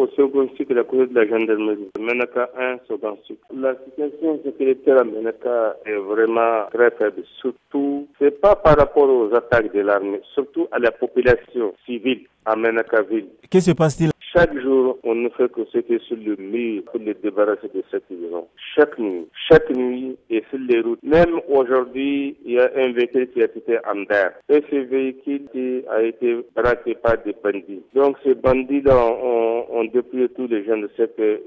au second cycle à côté de la gendarmerie. Menaka 1, second cycle. La situation sécuritaire à Menaka est vraiment très faible. Surtout, c'est pas par rapport aux attaques de l'armée, surtout à la population civile à Menaka ville. Que se passe-t-il chaque jour, on ne fait que ce qui sur le mur pour les débarrasser de cette maison. Chaque nuit, chaque nuit et sur les routes. Même aujourd'hui, il y a un véhicule qui a été en terre. Et ce véhicule a été braqué par des bandits. Donc ces bandits-là ont, ont dépouillé tous les gens de ce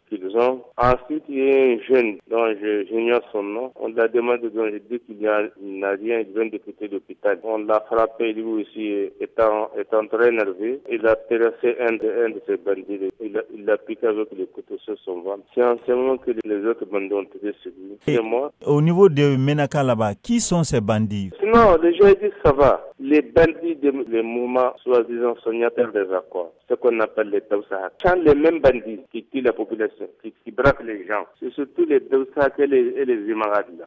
qu'ils ont. Ensuite, il y a un jeune dont j'ignore son nom. On l'a demandé, donc il dit qu'il n'a rien, il vient de quitter l'hôpital. On l'a frappé, lui aussi, étant, étant très nerveux. Il a terrassé un de, un de ces bandits il l'a piqué avec le couteau sur son ventre. C'est en ce moment que les autres bandits ont été suivis. C'est moi. Au niveau de Menaka là-bas, qui sont ces bandits? Non, les gens disent ça va. Les bandits des mouvements soi-disant sognateurs des accords, ce qu'on appelle les Daoussa. Quand les mêmes bandits qui tuent la population, qui, braquent les gens, c'est surtout les Daoussa et les, et les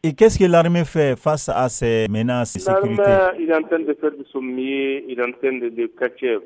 Et qu'est-ce que l'armée fait face à ces menaces de sécurité? il est en train de faire de son mieux, il est en train de, de cacher.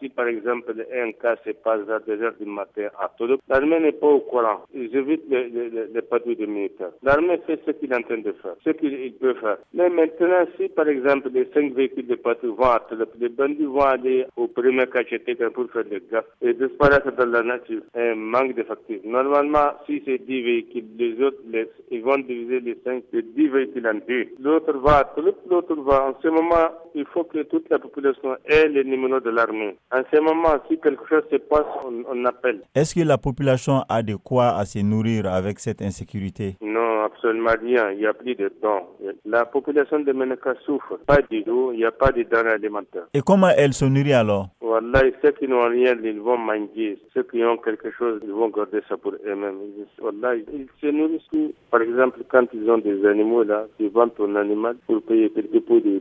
Si par exemple un cas se passe à 2 heures du matin à Tolok. L'armée n'est pas au courant. Ils évitent les, les, les patrouilles de militaires. L'armée fait ce qu'il est en train de faire, ce qu'il peut faire. Mais maintenant, si par exemple les cinq véhicules de patrouille vont à Tolok, les bandits vont aller au premier cacheté pour faire des gaffes et disparaître dans la nature, un manque d'effectifs. Normalement, si c'est 10 véhicules, les autres, les, ils vont diviser les 5, les 10 véhicules en deux. L'autre va à Tolok, l'autre va. En ce moment, il faut que toute la population ait les numéros de l'armée. En ce moment, si quelque chose se passe, on, appelle. Est-ce que la population a de quoi à se nourrir avec cette insécurité? Non, absolument rien. Il n'y a plus de dons. La population de Meneka souffre. Pas d'eau, il n'y a pas de denrées alimentaires. Et comment elle se nourrit alors? Voilà, ceux qui n'ont rien, ils vont manger. Ceux qui ont quelque chose, ils vont garder ça pour eux-mêmes. Voilà, ils se nourrissent. Par exemple, quand ils ont des animaux là, ils vendent un animal pour payer quelques pots de